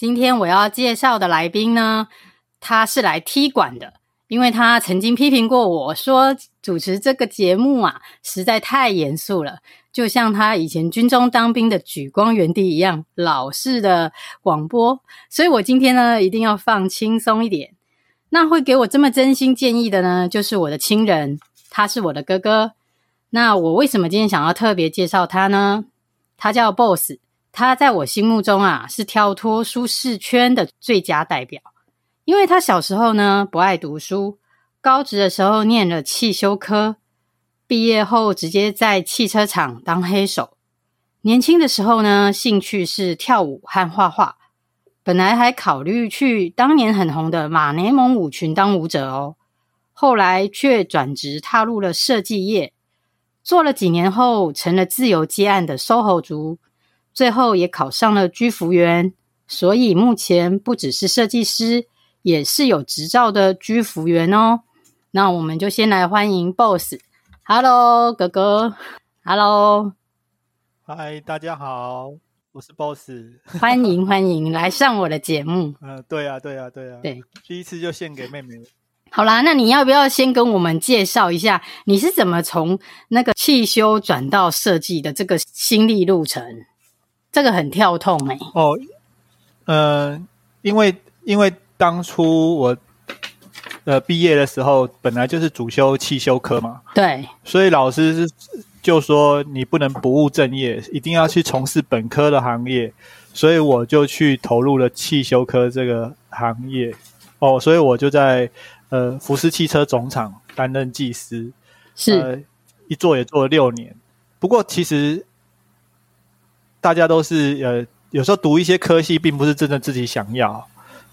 今天我要介绍的来宾呢，他是来踢馆的，因为他曾经批评过我说主持这个节目啊，实在太严肃了，就像他以前军中当兵的举光园地一样，老式的广播。所以我今天呢，一定要放轻松一点。那会给我这么真心建议的呢，就是我的亲人，他是我的哥哥。那我为什么今天想要特别介绍他呢？他叫 Boss。他在我心目中啊，是跳脱舒适圈的最佳代表，因为他小时候呢，不爱读书，高职的时候念了汽修科，毕业后直接在汽车厂当黑手。年轻的时候呢，兴趣是跳舞和画画，本来还考虑去当年很红的马联盟舞群当舞者哦，后来却转职踏入了设计业，做了几年后，成了自由接案的 SOHO 族。最后也考上了居服员，所以目前不只是设计师，也是有执照的居服员哦。那我们就先来欢迎 Boss。Hello，哥哥。Hello，嗨，大家好，我是 Boss。欢迎 欢迎来上我的节目。嗯、呃，对啊，对啊，对啊。对，第一次就献给妹妹。好啦，那你要不要先跟我们介绍一下，你是怎么从那个汽修转到设计的这个心历路程？这个很跳痛哎、欸！哦，呃，因为因为当初我呃毕业的时候，本来就是主修汽修科嘛，对，所以老师就说你不能不务正业，一定要去从事本科的行业，所以我就去投入了汽修科这个行业。哦，所以我就在呃福斯汽车总厂担任技师，是、呃、一做也做了六年。不过其实。大家都是呃，有时候读一些科系，并不是真的自己想要，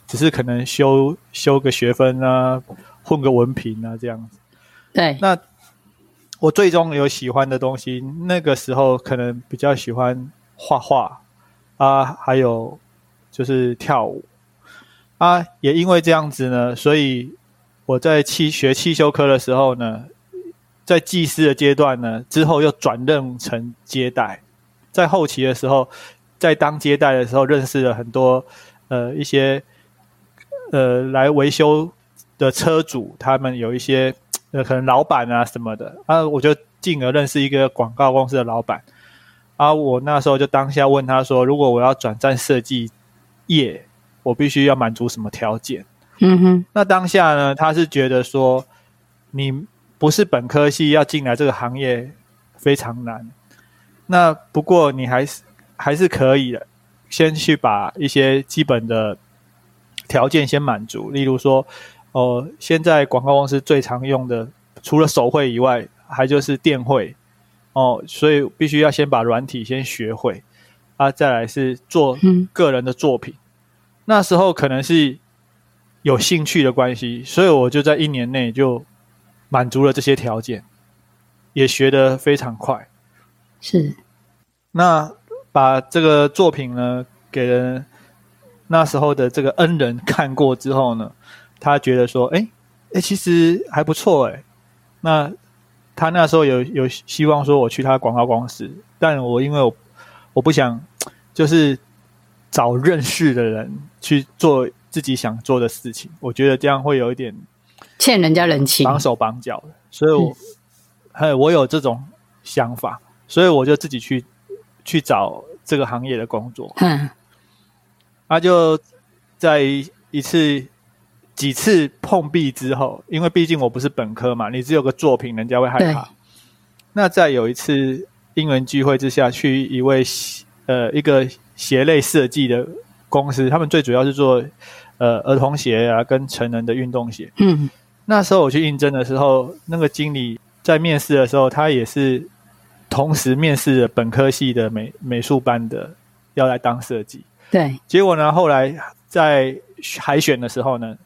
只是可能修修个学分啊，混个文凭啊这样子。对。那我最终有喜欢的东西，那个时候可能比较喜欢画画啊，还有就是跳舞啊。也因为这样子呢，所以我在汽学汽修科的时候呢，在技师的阶段呢，之后又转任成接待。在后期的时候，在当接待的时候，认识了很多呃一些呃来维修的车主，他们有一些呃可能老板啊什么的啊，我就进而认识一个广告公司的老板啊。我那时候就当下问他说：“如果我要转战设计业，我必须要满足什么条件？”嗯哼。那当下呢，他是觉得说你不是本科系要进来这个行业非常难。那不过你还是还是可以的，先去把一些基本的条件先满足，例如说，哦、呃，现在广告公司最常用的，除了手绘以外，还就是电绘，哦、呃，所以必须要先把软体先学会，啊，再来是做个人的作品。嗯、那时候可能是有兴趣的关系，所以我就在一年内就满足了这些条件，也学得非常快。是，那把这个作品呢，给了那时候的这个恩人看过之后呢，他觉得说，哎，哎，其实还不错，哎。那他那时候有有希望说我去他广告公司，但我因为我我不想就是找认识的人去做自己想做的事情，我觉得这样会有一点欠人家人情，绑手绑脚的，所以我，还有我有这种想法。所以我就自己去去找这个行业的工作。嗯，他就在一次几次碰壁之后，因为毕竟我不是本科嘛，你只有个作品，人家会害怕。那在有一次因缘聚会之下，去一位呃一个鞋类设计的公司，他们最主要是做呃儿童鞋啊跟成人的运动鞋。嗯，那时候我去应征的时候，那个经理在面试的时候，他也是。同时面试了本科系的美美术班的，要来当设计。对，结果呢，后来在海选的时候呢，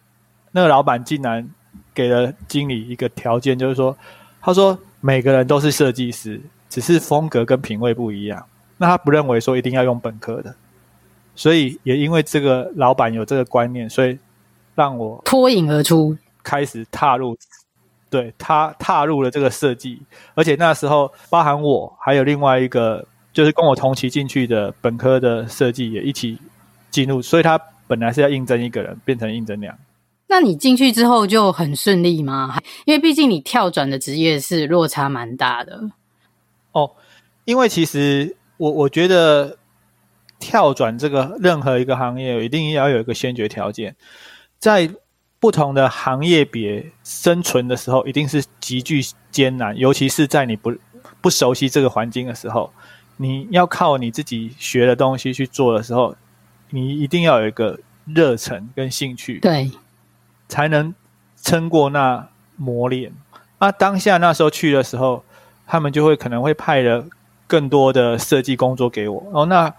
那个老板竟然给了经理一个条件，就是说，他说每个人都是设计师，只是风格跟品味不一样。那他不认为说一定要用本科的，所以也因为这个老板有这个观念，所以让我脱颖而出，开始踏入，对，他踏入了这个设计，而且那时候包含我还有另外一个就是跟我同期进去的本科的设计也一起进入，所以他本来是要应征一个人，变成应征两。那你进去之后就很顺利吗？因为毕竟你跳转的职业是落差蛮大的。哦，因为其实。我我觉得跳转这个任何一个行业，一定要有一个先决条件，在不同的行业别生存的时候，一定是极具艰难，尤其是在你不不熟悉这个环境的时候，你要靠你自己学的东西去做的时候，你一定要有一个热忱跟兴趣，对，才能撑过那磨练。那当下那时候去的时候，他们就会可能会派了。更多的设计工作给我哦，那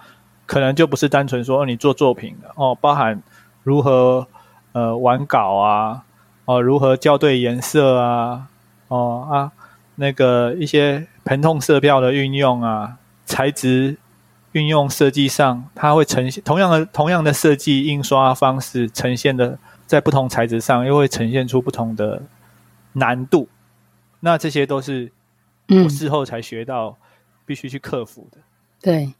可能就不是单纯说你做作品的哦，包含如何呃玩稿啊，哦如何校对颜色啊，哦啊那个一些疼痛色票的运用啊，材质运用设计上，它会呈现同样的同样的设计印刷方式呈现的，在不同材质上又会呈现出不同的难度，那这些都是我事后才学到。必须去克服的。对，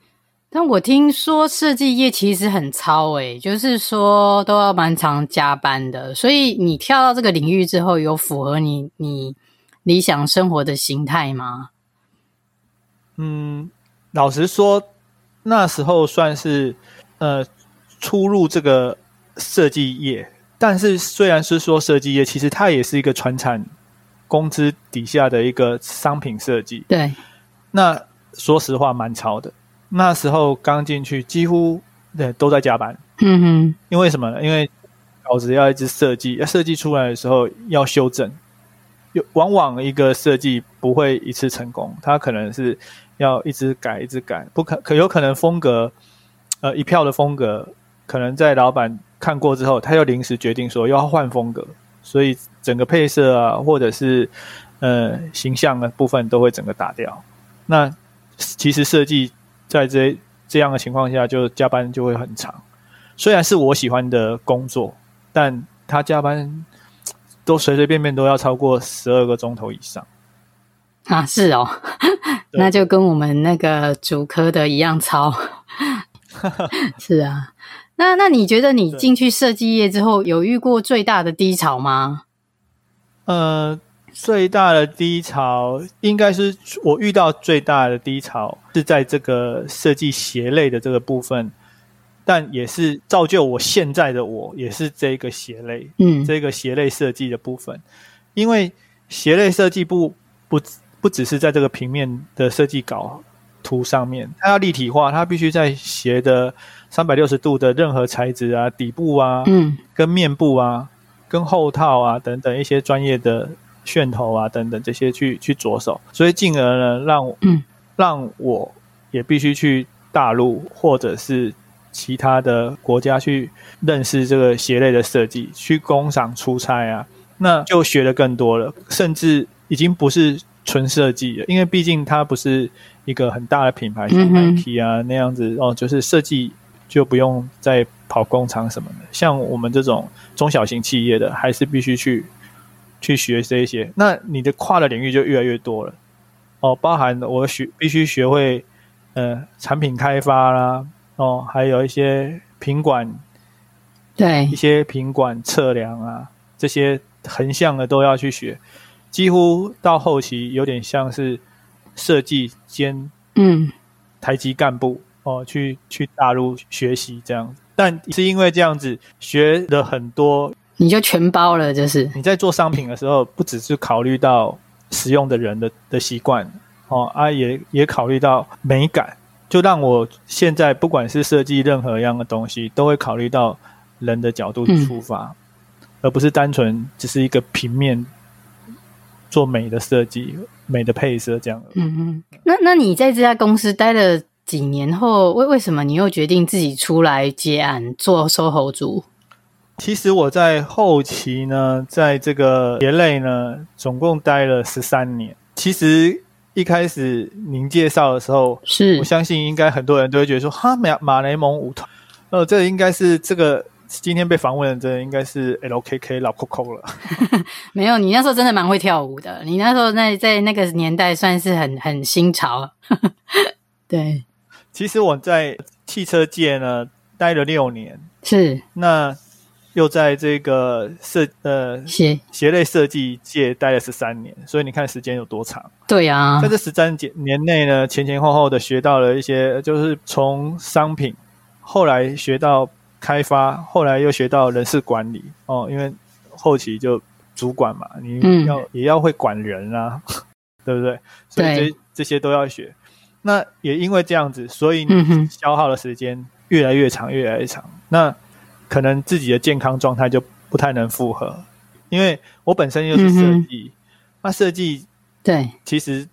但我听说设计业其实很超诶，就是说都要蛮常加班的。所以你跳到这个领域之后，有符合你你理想生活的形态吗？嗯，老实说，那时候算是呃初入这个设计业，但是虽然是说设计业，其实它也是一个传产工资底下的一个商品设计。对，那。说实话，蛮超的。那时候刚进去，几乎对都在加班。嗯哼，因为什么呢？因为稿子要一直设计，要设计出来的时候要修正。有往往一个设计不会一次成功，它可能是要一直改，一直改。不可可有可能风格，呃，一票的风格，可能在老板看过之后，他又临时决定说要换风格，所以整个配色啊，或者是呃形象的部分都会整个打掉。那其实设计在这这样的情况下，就加班就会很长。虽然是我喜欢的工作，但他加班都随随便便都要超过十二个钟头以上。啊，是哦，那就跟我们那个主科的一样超。是啊，那那你觉得你进去设计业之后，有遇过最大的低潮吗？呃。最大的低潮，应该是我遇到最大的低潮是在这个设计鞋类的这个部分，但也是造就我现在的我，也是这个鞋类，嗯，这个鞋类设计的部分，因为鞋类设计不不不只是在这个平面的设计稿图上面，它要立体化，它必须在鞋的三百六十度的任何材质啊、底部啊、嗯，跟面部啊、跟后套啊等等一些专业的。楦头啊，等等这些去去着手，所以进而呢，让让我也必须去大陆或者是其他的国家去认识这个鞋类的设计，去工厂出差啊，那就学的更多了，甚至已经不是纯设计了，因为毕竟它不是一个很大的品牌，像 Nike 啊、嗯、那样子哦，就是设计就不用再跑工厂什么的，像我们这种中小型企业的，还是必须去。去学这些，那你的跨的领域就越来越多了。哦，包含我学必须学会呃产品开发啦，哦，还有一些品管，对，一些品管测量啊，这些横向的都要去学，几乎到后期有点像是设计兼嗯。台籍干部哦，去去大陆学习这样，但是因为这样子学了很多。你就全包了，就是你在做商品的时候，不只是考虑到使用的人的的习惯哦，啊，也也考虑到美感，就让我现在不管是设计任何一样的东西，都会考虑到人的角度出发，嗯、而不是单纯只是一个平面做美的设计、美的配色这样。嗯嗯，那那你在这家公司待了几年后，为为什么你又决定自己出来接案做 SOHO 族？其实我在后期呢，在这个业内呢，总共待了十三年。其实一开始您介绍的时候，是我相信应该很多人都会觉得说，哈马马雷蒙舞团，呃，这应该是这个今天被访问的，这应该是 LKK 老 Coco 了。没有，你那时候真的蛮会跳舞的。你那时候在在那个年代算是很很新潮。对，其实我在汽车界呢待了六年，是那。又在这个设呃鞋鞋类设计界待了十三年，所以你看时间有多长？对啊，在这十三年内呢，前前后后的学到了一些，就是从商品，后来学到开发，后来又学到人事管理哦，因为后期就主管嘛，你要、嗯、也要会管人啊，对不对？所以这这些都要学。那也因为这样子，所以你消耗的时间越来越长，越来越长。那可能自己的健康状态就不太能负荷，因为我本身又是设计，那设计对，其实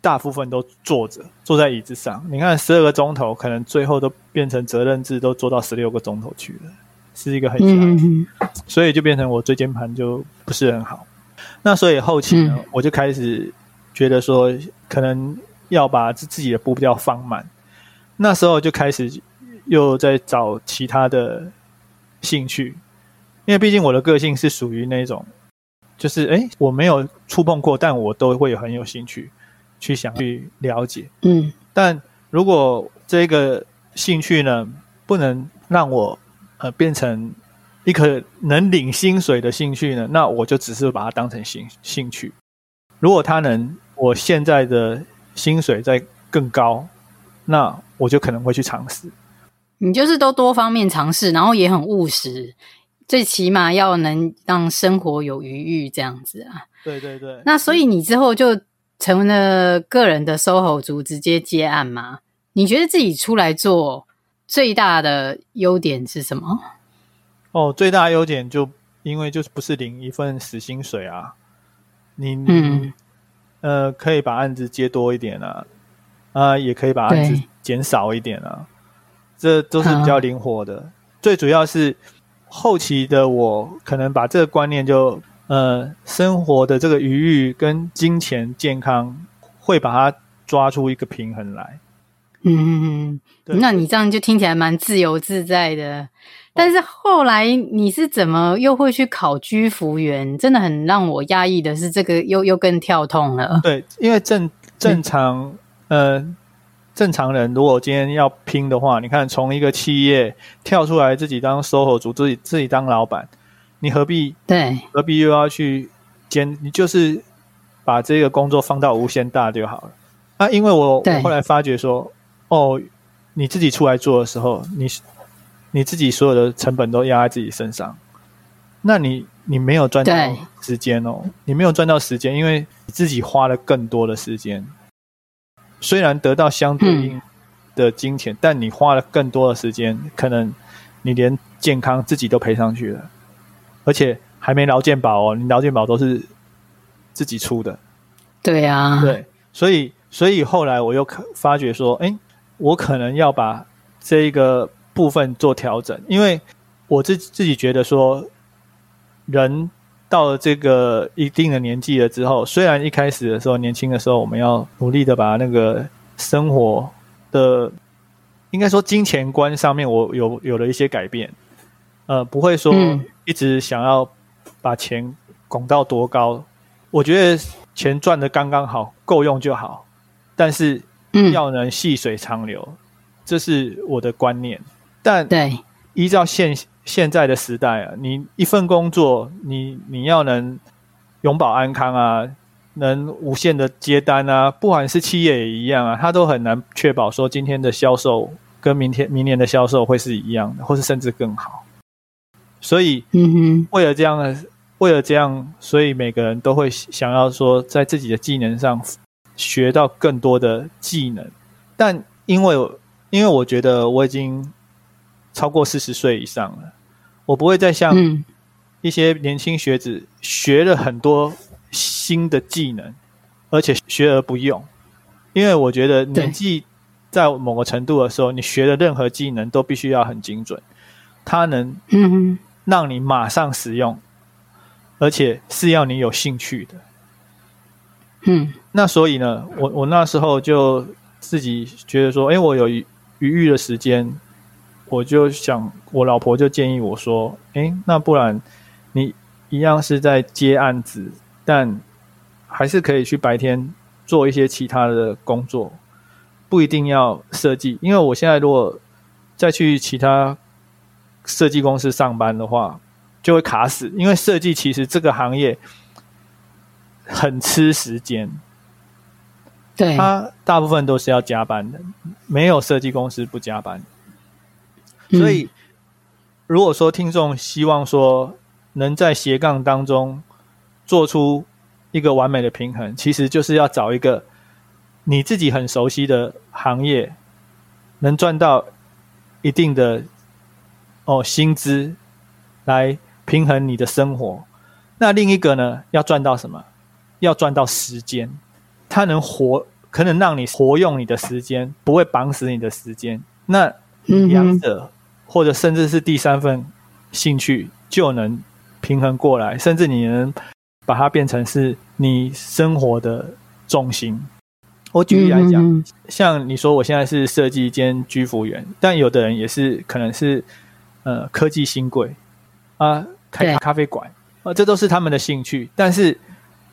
大部分都坐着，坐在椅子上。你看十二个钟头，可能最后都变成责任制，都做到十六个钟头去了，是一个很强，所以就变成我椎间盘就不是很好。那所以后期呢，我就开始觉得说，可能要把自自己的步调放慢。那时候就开始又在找其他的。兴趣，因为毕竟我的个性是属于那种，就是哎，我没有触碰过，但我都会很有兴趣去想去了解。嗯，但如果这个兴趣呢，不能让我呃变成一个能领薪水的兴趣呢，那我就只是把它当成兴兴趣。如果它能我现在的薪水再更高，那我就可能会去尝试。你就是都多方面尝试，然后也很务实，最起码要能让生活有余裕这样子啊。对对对。那所以你之后就成了个人的 SOHO 族，直接接案吗？你觉得自己出来做最大的优点是什么？哦，最大优点就因为就是不是领一份死薪水啊，你嗯呃可以把案子接多一点啊，啊也可以把案子减少一点啊。这都是比较灵活的，嗯、最主要是后期的我可能把这个观念就呃生活的这个余裕跟金钱健康会把它抓出一个平衡来。嗯嗯嗯，那你这样就听起来蛮自由自在的。但是后来你是怎么又会去考居服员？真的很让我压抑的是这个又又更跳痛了。对，因为正正常呃。正常人如果今天要拼的话，你看从一个企业跳出来自己当 SOHO 族，自己自己当老板，你何必对？何必又要去兼？你就是把这个工作放到无限大就好了。啊，因为我我后来发觉说，哦，你自己出来做的时候，你你自己所有的成本都压在自己身上，那你你没有赚到时间哦，你没有赚到时间，因为你自己花了更多的时间。虽然得到相对应的金钱，嗯，但你花了更多的时间，可能你连健康自己都赔上去了，而且还没劳健保哦，你劳健保都是自己出的。对呀，对，所以所以后来我又发觉说，哎，我可能要把这一个部分做调整，因为我自自己觉得说，人。到了这个一定的年纪了之后，虽然一开始的时候年轻的时候，我们要努力的把那个生活的，应该说金钱观上面，我有有了一些改变，呃，不会说一直想要把钱拱到多高，嗯、我觉得钱赚的刚刚好，够用就好，但是要能细水长流，嗯、这是我的观念。但对，依照现现在的时代啊，你一份工作，你你要能永保安康啊，能无限的接单啊，不管是企业也一样啊，他都很难确保说今天的销售跟明天明年的销售会是一样的，或是甚至更好。所以，嗯哼，为了这样，为了这样，所以每个人都会想要说，在自己的技能上学到更多的技能。但因为，因为我觉得我已经超过四十岁以上了。我不会再像一些年轻学子学了很多新的技能，而且学而不用，因为我觉得年纪在某个程度的时候，你学的任何技能都必须要很精准，它能嗯。让你马上使用，而且是要你有兴趣的。嗯，那所以呢，我我那时候就自己觉得说，哎，我有余余裕的时间，我就想，我老婆就建议我说，哎，那不然你一样是在接案子，但还是可以去白天做一些其他的工作。不一定要设计，因为我现在如果再去其他设计公司上班的话，就会卡死。因为设计其实这个行业很吃时间，对，它大部分都是要加班的，没有设计公司不加班。嗯、所以，如果说听众希望说能在斜杠当中做出一个完美的平衡，其实就是要找一个。你自己很熟悉的行业，能赚到一定的哦薪资，来平衡你的生活。那另一个呢，要赚到什么？要赚到时间，它能活，可能让你活用你的时间，不会绑死你的时间。那两者、嗯、或者甚至是第三份兴趣，就能平衡过来，甚至你能把它变成是你生活的重心。我举例来讲，嗯嗯，像你说我现在是设计兼居服员，但有的人也是可能是呃科技新贵啊，开咖啡馆啊，这都是他们的兴趣。但是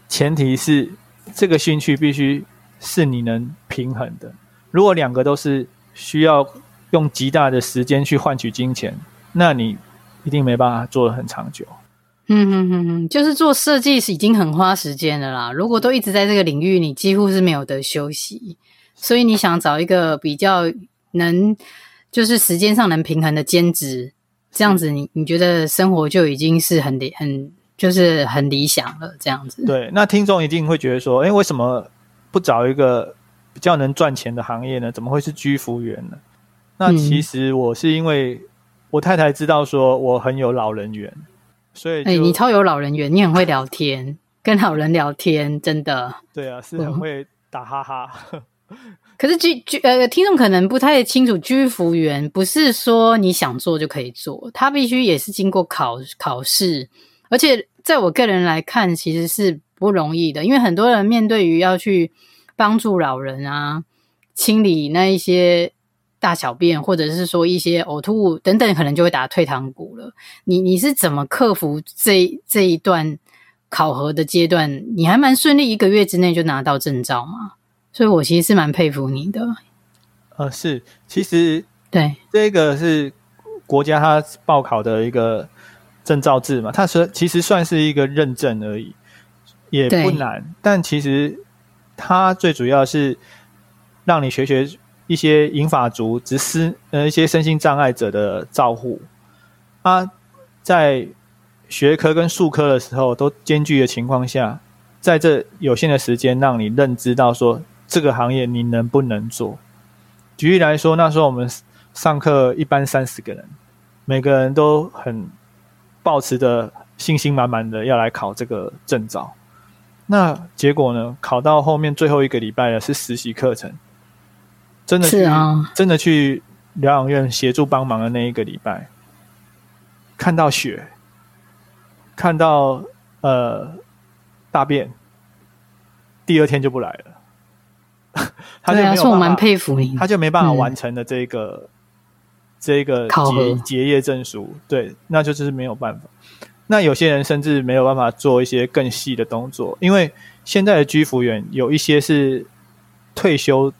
前提是这个兴趣必须是你能平衡的。如果两个都是需要用极大的时间去换取金钱，那你一定没办法做的很长久。嗯哼哼哼，就是做设计是已经很花时间的啦。如果都一直在这个领域，你几乎是没有得休息。所以你想找一个比较能，就是时间上能平衡的兼职，这样子你你觉得生活就已经是很理很就是很理想了。这样子，对。那听众一定会觉得说，哎，为什么不找一个比较能赚钱的行业呢？怎么会是居服员呢？那其实我是因为我太太知道说我很有老人缘。所以，哎、欸，你超有老人缘，你很会聊天，跟老人聊天，真的。对啊，是很会打哈哈。可是居居呃，听众可能不太清楚，居服员不是说你想做就可以做，他必须也是经过考考试，而且在我个人来看，其实是不容易的，因为很多人面对于要去帮助老人啊，清理那一些。大小便，或者是说一些呕吐物等等，可能就会打退堂鼓了。你你是怎么克服这这一段考核的阶段？你还蛮顺利，一个月之内就拿到证照嘛？所以我其实是蛮佩服你的。呃，是，其实对这个是国家它报考的一个证照制嘛，它是其实算是一个认证而已，也不难。但其实它最主要是让你学学。一些银发族、只是呃一些身心障碍者的照护，他在学科跟术科的时候都兼具的情况下，在这有限的时间，让你认知到说这个行业你能不能做。举例来说，那时候我们上课一般三十个人，每个人都很抱持着信心满满的要来考这个证照。那结果呢？考到后面最后一个礼拜的是实习课程。真的去，啊、真的去疗养院协助帮忙的那一个礼拜，看到血，看到呃大便，第二天就不来了。他就没有办法，啊，我蛮佩服你，他就没办法完成的这个、嗯、这个结结业证书。对，那就是没有办法。那有些人甚至没有办法做一些更细的动作，因为现在的居服员有一些是退休。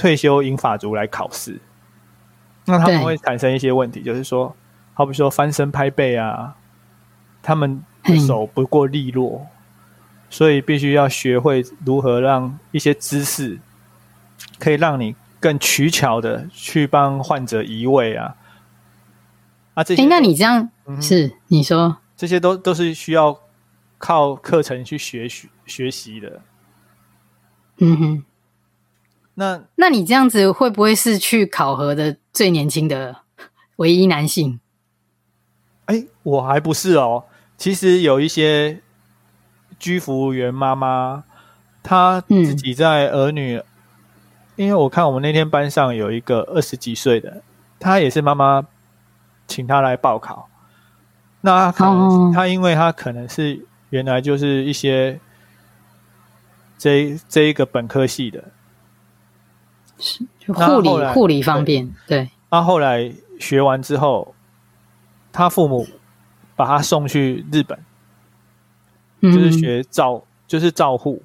退休银法族来考试，那他们会产生一些问题，就是说，好比说翻身拍背啊，他们手不够利落，所以必须要学会如何让一些姿势可以让你更取巧的去帮患者移位啊。啊，这些，那你这样、嗯、是你说这些都都是需要靠课程去学习学习的。嗯哼。那那你这样子会不会是去考核的最年轻的唯一男性？哎，我还不是哦。其实有一些居服务员妈妈，她自己在儿女，嗯、因为我看我们那天班上有一个二十几岁的，他也是妈妈请他来报考。那他可能、oh. 他因为他可能是原来就是一些这这一个本科系的，是护理护理方便对。他后来学完之后，他父母把他送去日本，嗯、就是学照就是照护。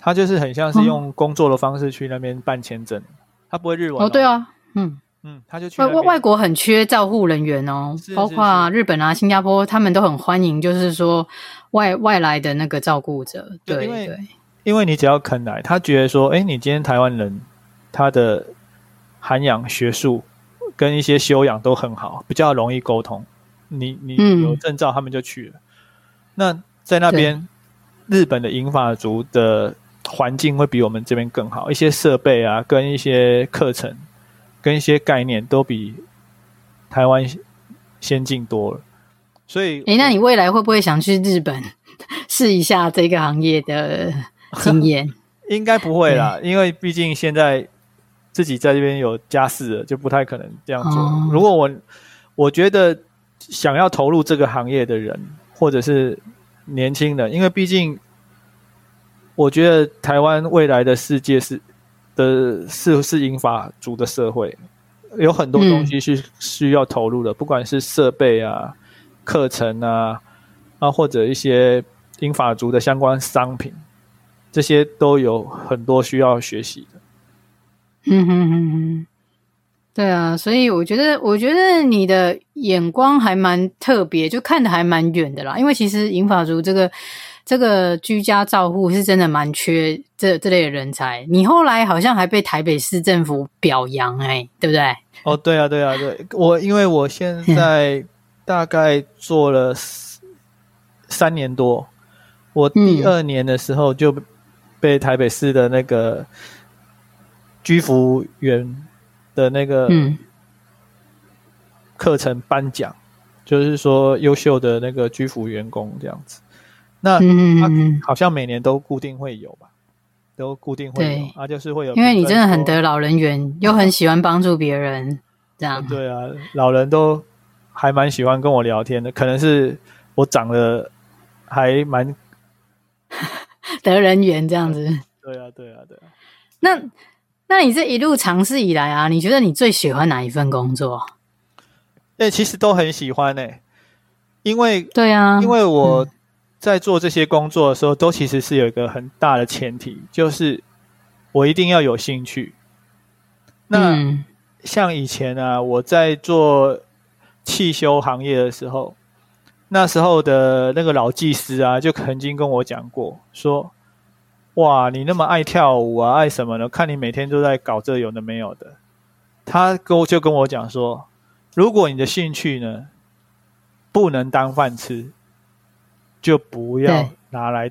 他就是很像是用工作的方式去那边办签证，他不会日文哦。对啊，嗯嗯，他就去外外国很缺照护人员哦，包括日本啊、新加坡，他们都很欢迎，就是说外外来的那个照顾者。对，对，因为你只要肯来，他觉得说，哎，你今天台湾人，他的涵养、学术跟一些修养都很好，比较容易沟通。你你有证照，他们就去了。嗯、那在那边，日本的银发族的。环境会比我们这边更好，一些设备啊，跟一些课程，跟一些概念都比台湾先进多了。所以，诶，那你未来会不会想去日本 试一下这个行业的经验？应该不会啦，因为毕竟现在自己在这边有家室了，就不太可能这样做。哦。如果我我觉得想要投入这个行业的人，或者是年轻人，因为毕竟。我觉得台湾未来的世界是的是是英法族的社会，有很多东西是需要投入的，嗯、不管是设备啊、课程啊啊，或者一些英法族的相关商品，这些都有很多需要学习的。嗯哼哼哼，对啊，所以我觉得，我觉得你的眼光还蛮特别，就看的还蛮远的啦。因为其实银发族这个。这个居家照护是真的蛮缺这这类的人才。你后来好像还被台北市政府表扬，哎，对不对？哦，对啊，对啊，对。我因为我现在大概做了三年多，我第二年的时候就被台北市的那个居服员的那个课程颁奖，就是说优秀的那个居服员工这样子。那他好像每年都固定会有吧，都固定会有，啊，就是会有，因为你真的很得老人缘，又很喜欢帮助别人，这样。对啊，老人都还蛮喜欢跟我聊天的，可能是我长得还蛮 得人缘这样子。对啊，对啊，对啊。那那你这一路尝试以来啊，你觉得你最喜欢哪一份工作？哎，其实都很喜欢呢、欸，因为对啊，因为我。嗯在做这些工作的时候，都其实是有一个很大的前提，就是我一定要有兴趣。那像以前啊，我在做汽修行业的时候，那时候的那个老技师啊，就曾经跟我讲过，说：“哇，你那么爱跳舞啊，爱什么呢？看你每天都在搞这有的没有的。”他跟我就跟我讲说：“如果你的兴趣呢，不能当饭吃。”就不要拿来，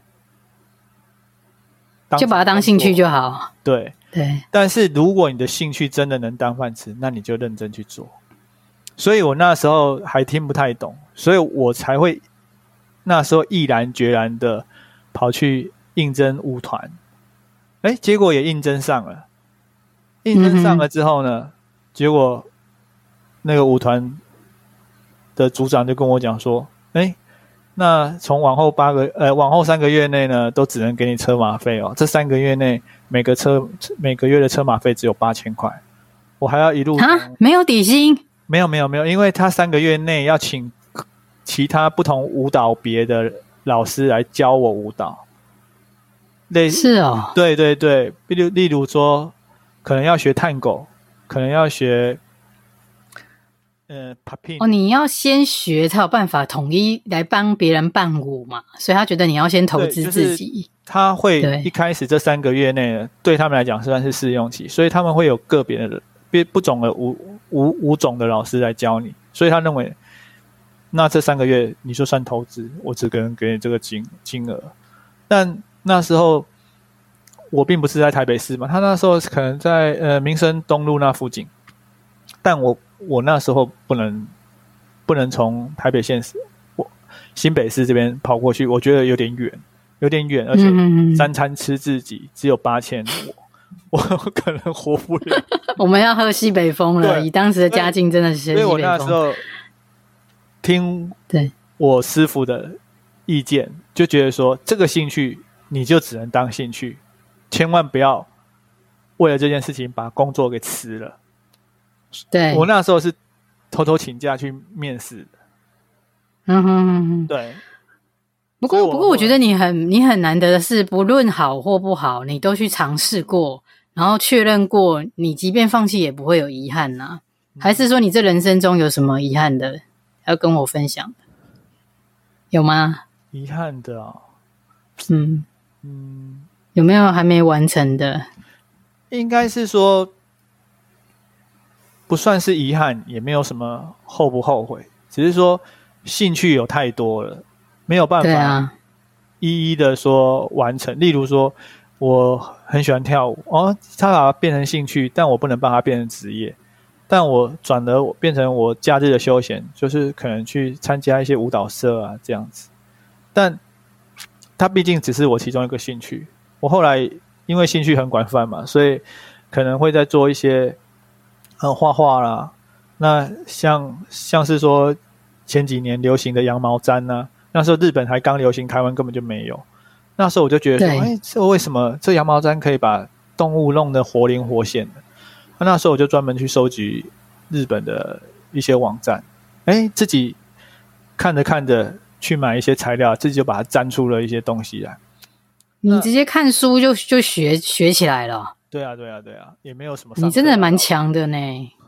就把它当兴趣就好。对对，但是如果你的兴趣真的能当饭吃，那你就认真去做。所以我那时候还听不太懂，所以我才会那时候毅然决然的跑去应征舞团。哎，结果也应征上了。应征上了之后呢，嗯、结果那个舞团的组长就跟我讲说：“哎。”那从往后八个呃，往后三个月内呢，都只能给你车马费哦。这三个月内，每个车每个月的车马费只有八千块，我还要一路啊，没有底薪？没有没有没有，因为他三个月内要请其他不同舞蹈别的老师来教我舞蹈。类似是哦，对对对，例如例如说，可能要学探狗，可能要学。呃，popping 哦，你要先学才有办法统一来帮别人伴舞嘛，所以他觉得你要先投资自己。就是、他会一开始这三个月内对他们来讲算是试用期，所以他们会有个别的别不种的舞舞舞种的老师来教你。所以他认为，那这三个月你就算投资，我只可能给你这个金金额。但那时候我并不是在台北市嘛，他那时候可能在呃民生东路那附近，但我。我那时候不能不能从台北县市，我新北市这边跑过去，我觉得有点远，有点远，而且三餐吃自己只有八千，我可能活不了。我们要喝西北风了，以当时的家境，真的是。所以我那时候听对我师傅的意见，就觉得说这个兴趣你就只能当兴趣，千万不要为了这件事情把工作给辞了。对，我那时候是偷偷请假去面试的。嗯哼哼哼，对。不过，不过，我觉得你很你很难得的是，不论好或不好，你都去尝试过，然后确认过，你即便放弃也不会有遗憾呐、啊。还是说，你这人生中有什么遗憾的要跟我分享？有吗？遗憾的啊、哦，嗯嗯，有没有还没完成的？应该是说，不算是遗憾，也没有什么后不后悔，只是说兴趣有太多了。没有办法一一的说完成。啊、例如说，我很喜欢跳舞哦，他把它变成兴趣，但我不能把它变成职业。但我转而变成我假日的休闲，就是可能去参加一些舞蹈社啊这样子。但它毕竟只是我其中一个兴趣。我后来因为兴趣很广泛嘛，所以可能会在做一些嗯画画啦。那像像是说前几年流行的羊毛毡呢、啊。那时候日本还刚流行，台湾根本就没有。那时候我就觉得说，哎，这为什么这羊毛毡可以把动物弄得活灵活现的？那时候我就专门去收集日本的一些网站，哎，自己看着看着去买一些材料，自己就把它粘出了一些东西来。你直接看书就就学学起来了？对啊，对啊，对啊，也没有什么。你真的蛮强的呢。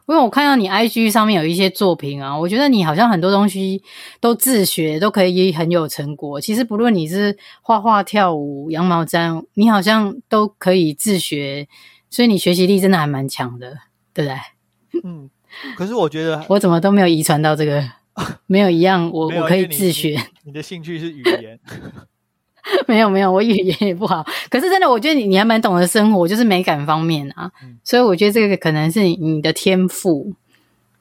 因为我看到你 IG 上面有一些作品啊，我觉得你好像很多东西都自学，都可以很有成果。其实不论你是画画、跳舞、羊毛毡，你好像都可以自学，所以你学习力真的还蛮强的，对不对？嗯，可是我觉得我怎么都没有遗传到这个，没有一样我，我我可以自学。你的兴趣是语言。没有没有，我语言也不好。可是真的，我觉得你你还蛮懂得生活，就是美感方面啊。嗯、所以我觉得这个可能是你的天赋。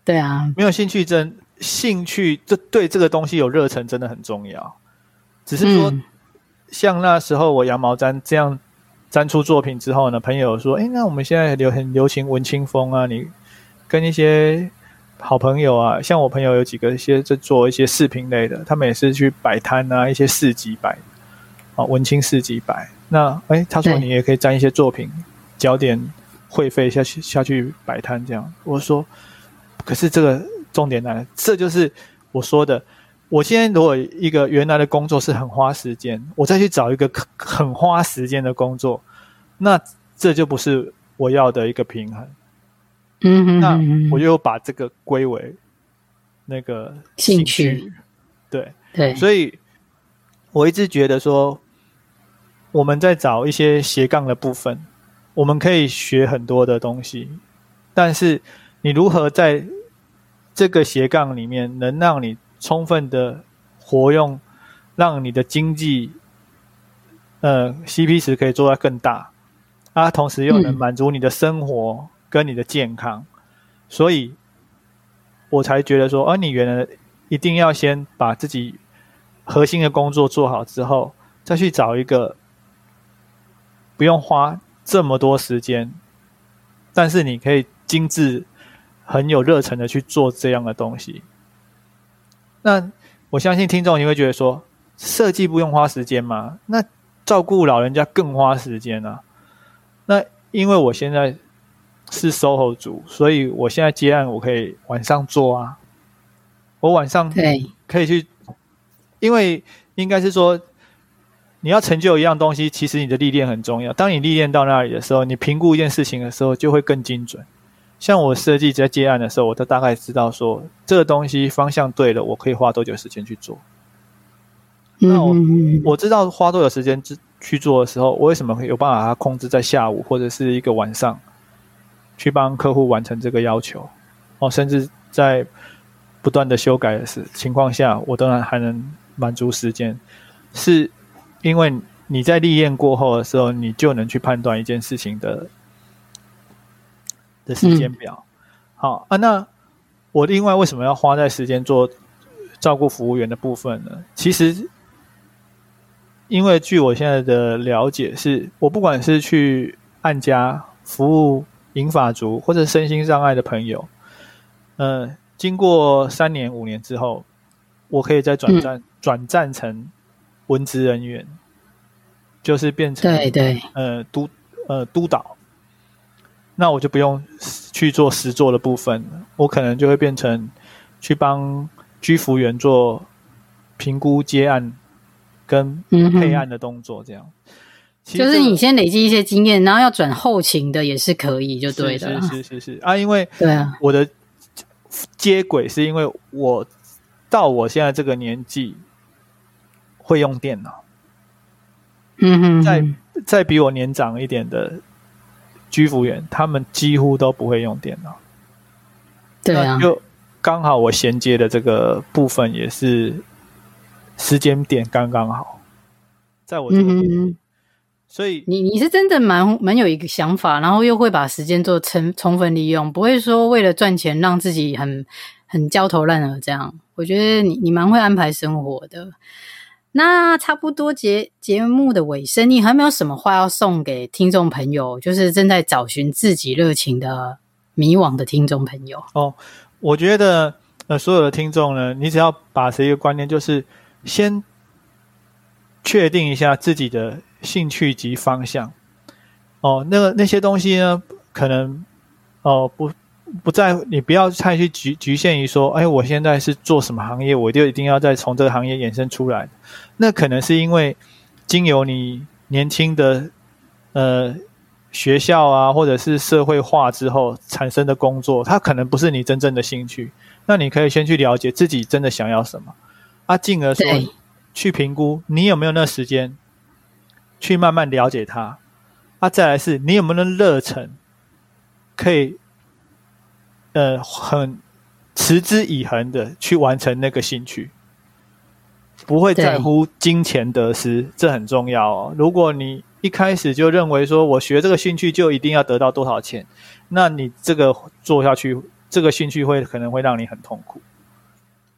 对啊，没有兴趣真兴趣，这对这个东西有热忱真的很重要。只是说，嗯、像那时候我羊毛毡这样粘出作品之后呢，朋友说：“哎，那我们现在流很流行文青风啊，你跟一些好朋友啊，像我朋友有几个一些在做一些视频类的，他们也是去摆摊啊，一些市集摆。”啊，文青市集摆那哎，他说你也可以沾一些作品，交点会费下去下去摆摊这样。我说，可是这个重点来了，这就是我说的。我现在如果一个原来的工作是很花时间，我再去找一个很花时间的工作，那这就不是我要的一个平衡。嗯哼，那我就把这个归为那个兴趣。兴趣对对，所以我一直觉得说。我们在找一些斜杠的部分，我们可以学很多的东西，但是你如何在这个斜杠里面能让你充分的活用，让你的经济，呃，CP 值可以做到更大，啊，同时又能满足你的生活跟你的健康，所以我才觉得说，啊，你原来一定要先把自己核心的工作做好之后，再去找一个。不用花这么多时间，但是你可以精致、很有热忱的去做这样的东西。那我相信听众你会觉得说，设计不用花时间吗？那照顾老人家更花时间啊。那因为我现在是 SOHO 族，所以我现在接案，我可以晚上做啊。我晚上可以去，因为应该是说。你要成就一样东西，其实你的历练很重要。当你历练到那里的时候，你评估一件事情的时候就会更精准。像我设计在接案的时候，我都大概知道说这个东西方向对了，我可以花多久时间去做。那我我知道花多久时间去做的时候，我为什么会有办法把它控制在下午或者是一个晚上去帮客户完成这个要求？哦，甚至在不断的修改的时情况下，我当然还能满足时间是。因为你在历练过后的时候，你就能去判断一件事情的的时间表。嗯、好啊，那我另外为什么要花在时间做照顾服务员的部分呢？其实，因为据我现在的了解是，是我不管是去按家服务银发族或者身心障碍的朋友，呃，经过三年五年之后，我可以再转战、嗯、转战成文职人员，就是变成对对。呃督呃督导，那我就不用去做实作的部分了，我可能就会变成去帮居服员做评估接案跟配案的动作，这样。就是你先累积一些经验，然后要转后勤的也是可以，就对的。是是是是啊，因为对啊，我的接轨是因为我到我现在这个年纪会用电脑。嗯哼，再再比我年长一点的居服员，他们几乎都不会用电脑。对啊，就刚好我衔接的这个部分也是时间点刚刚好，在我这个部分。嗯所以你你是真的蛮蛮有一个想法，然后又会把时间做充充分利用，不会说为了赚钱让自己很很焦头烂额这样。我觉得你你蛮会安排生活的。那差不多节节目的尾声，你还没有什么话要送给听众朋友？就是正在找寻自己热情的迷惘的听众朋友。哦，我觉得呃，所有的听众呢，你只要把持一个观念，就是先确定一下自己的。兴趣及方向，哦，那个那些东西呢，可能哦不不在你不要太去局局限于说，哎，我现在是做什么行业，我就一定要再从这个行业衍生出来。那可能是因为经由你年轻的呃学校啊，或者是社会化之后产生的工作，它可能不是你真正的兴趣。那你可以先去了解自己真的想要什么，啊，进而说去评估你有没有那时间。去慢慢了解他，啊，再来是你有没有热忱，可以，呃，很持之以恒的去完成那个兴趣，不会在乎金钱得失，这很重要哦。如果你一开始就认为说我学这个兴趣就一定要得到多少钱，那你这个做下去，这个兴趣会可能会让你很痛苦。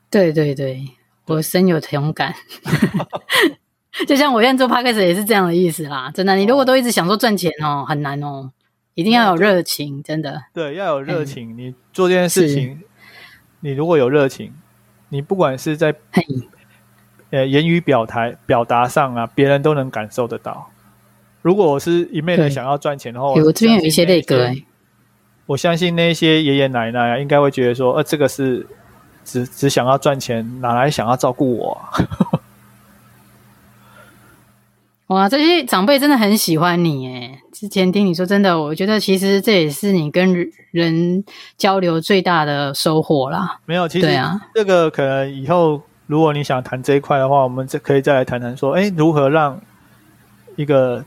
对对对，我深有同感。就像我现在做 podcast 也是这样的意思啦，真的。你如果都一直想说赚钱哦，很难哦，一定要有热情，真的。对，要有热情。你做这件事情，你如果有热情，你不管是在呃言语表台表达上啊，别人都能感受得到。如果我是一昧的想要赚钱的话，我这边有一些类哥，我相信那些爷爷奶奶啊，应该会觉得说，呃，这个是只只想要赚钱，哪来想要照顾我啊？哇，这些长辈真的很喜欢你诶。之前听你说，真的，我觉得其实这也是你跟人交流最大的收获啦。没有，其实对啊，这个可能以后如果你想谈这一块的话，我们这可以再来谈谈说，哎，如何让一个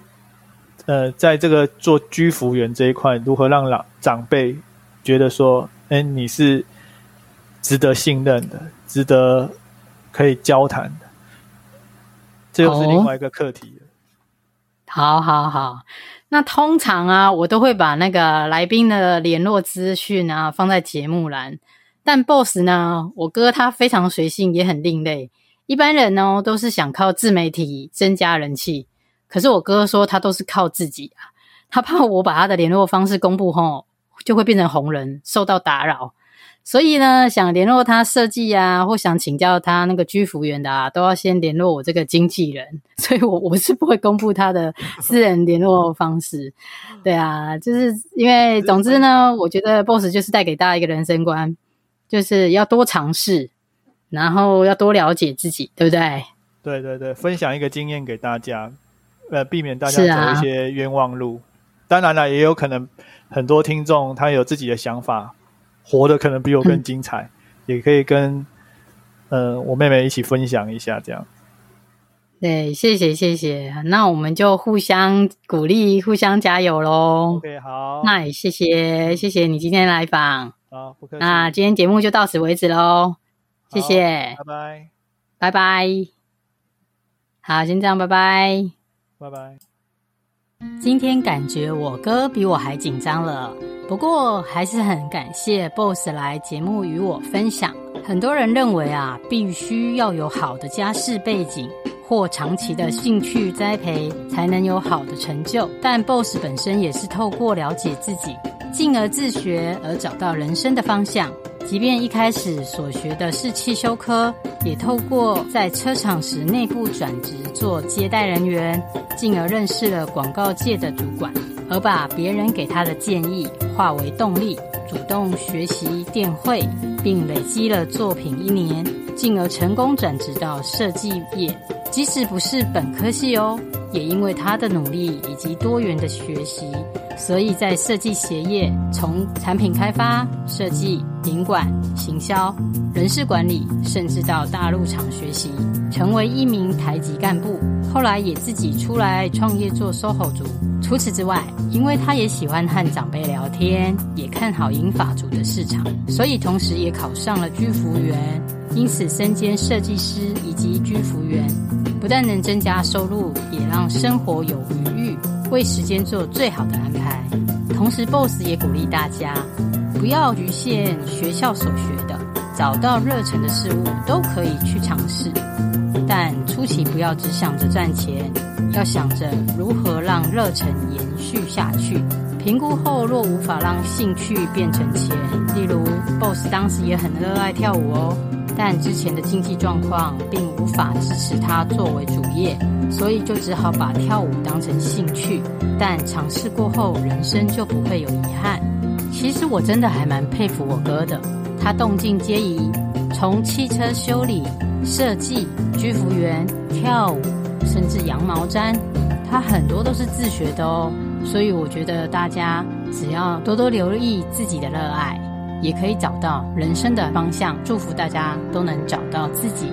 呃，在这个做居服员这一块，如何让老长辈觉得说，哎，你是值得信任的，值得可以交谈的，这又是另外一个课题。哦好好好，那通常啊，我都会把那个来宾的联络资讯啊放在节目栏。但 Boss 呢，我哥他非常随性，也很另类。一般人呢都是想靠自媒体增加人气，可是我哥说他都是靠自己啊。他怕我把他的联络方式公布后，就会变成红人，受到打扰。所以呢，想联络他设计啊，或想请教他那个居服员的啊，都要先联络我这个经纪人。所以我我是不会公布他的私人联络方式。对啊，就是因为总之呢，我觉得 Boss 就是带给大家一个人生观，就是要多尝试，然后要多了解自己，对不对？对对对，分享一个经验给大家，呃，避免大家走一些冤枉路。啊、当然了，也有可能很多听众他有自己的想法。活的可能比我更精彩，嗯、也可以跟呃我妹妹一起分享一下，这样。对，谢谢谢谢，那我们就互相鼓励，互相加油喽。OK，好。那也谢谢谢谢你今天来访。好，不客气。那今天节目就到此为止喽，谢谢。拜拜。拜拜。好，先这样，拜拜。拜拜。今天感觉我哥比我还紧张了。不过还是很感谢 Boss 来节目与我分享。很多人认为啊，必须要有好的家世背景或长期的兴趣栽培，才能有好的成就。但 BOSS 本身也是透过了解自己，进而自学而找到人生的方向。即便一开始所学的是汽修科，也透过在车厂时内部转职做接待人员，进而认识了广告界的主管，而把别人给他的建议化为动力，主动学习电绘，并累积了作品一年，进而成功转职到设计业。即使不是本科系哦，也因为他的努力以及多元的学习。所以在设计鞋业，从产品开发、设计、品管、行销、人事管理，甚至到大陆厂学习，成为一名台籍干部。后来也自己出来创业做 SOHO 族。除此之外，因为他也喜欢和长辈聊天，也看好银发族的市场，所以同时也考上了居服员。因此身兼设计师以及居服员，不但能增加收入，也让生活有余裕。为时间做最好的安排，同时 BOSS 也鼓励大家不要局限学校所学的，找到热忱的事物都可以去尝试，但初期不要只想着赚钱，要想着如何让热忱延续下去。评估后若无法让兴趣变成钱，例如 BOSS 当时也很热爱跳舞哦。但之前的经济状况并无法支持他作为主业，所以就只好把跳舞当成兴趣。但尝试过后，人生就不会有遗憾。其实我真的还蛮佩服我哥的，他动静皆宜，从汽车修理、设计、居服员、跳舞，甚至羊毛毡，他很多都是自学的哦。所以我觉得大家只要多多留意自己的热爱。也可以找到人生的方向，祝福大家都能找到自己。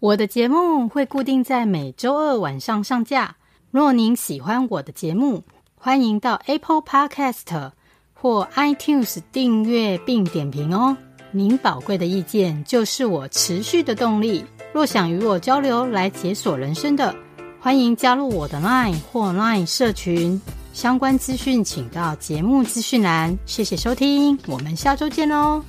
我的节目会固定在每周二晚上上架。若您喜欢我的节目，欢迎到 Apple Podcast 或 iTunes 订阅并点评哦。您宝贵的意见就是我持续的动力。若想与我交流来解锁人生的，欢迎加入我的 Line 或 Line 社群。相关资讯，请到节目资讯栏。谢谢收听，我们下周见喽。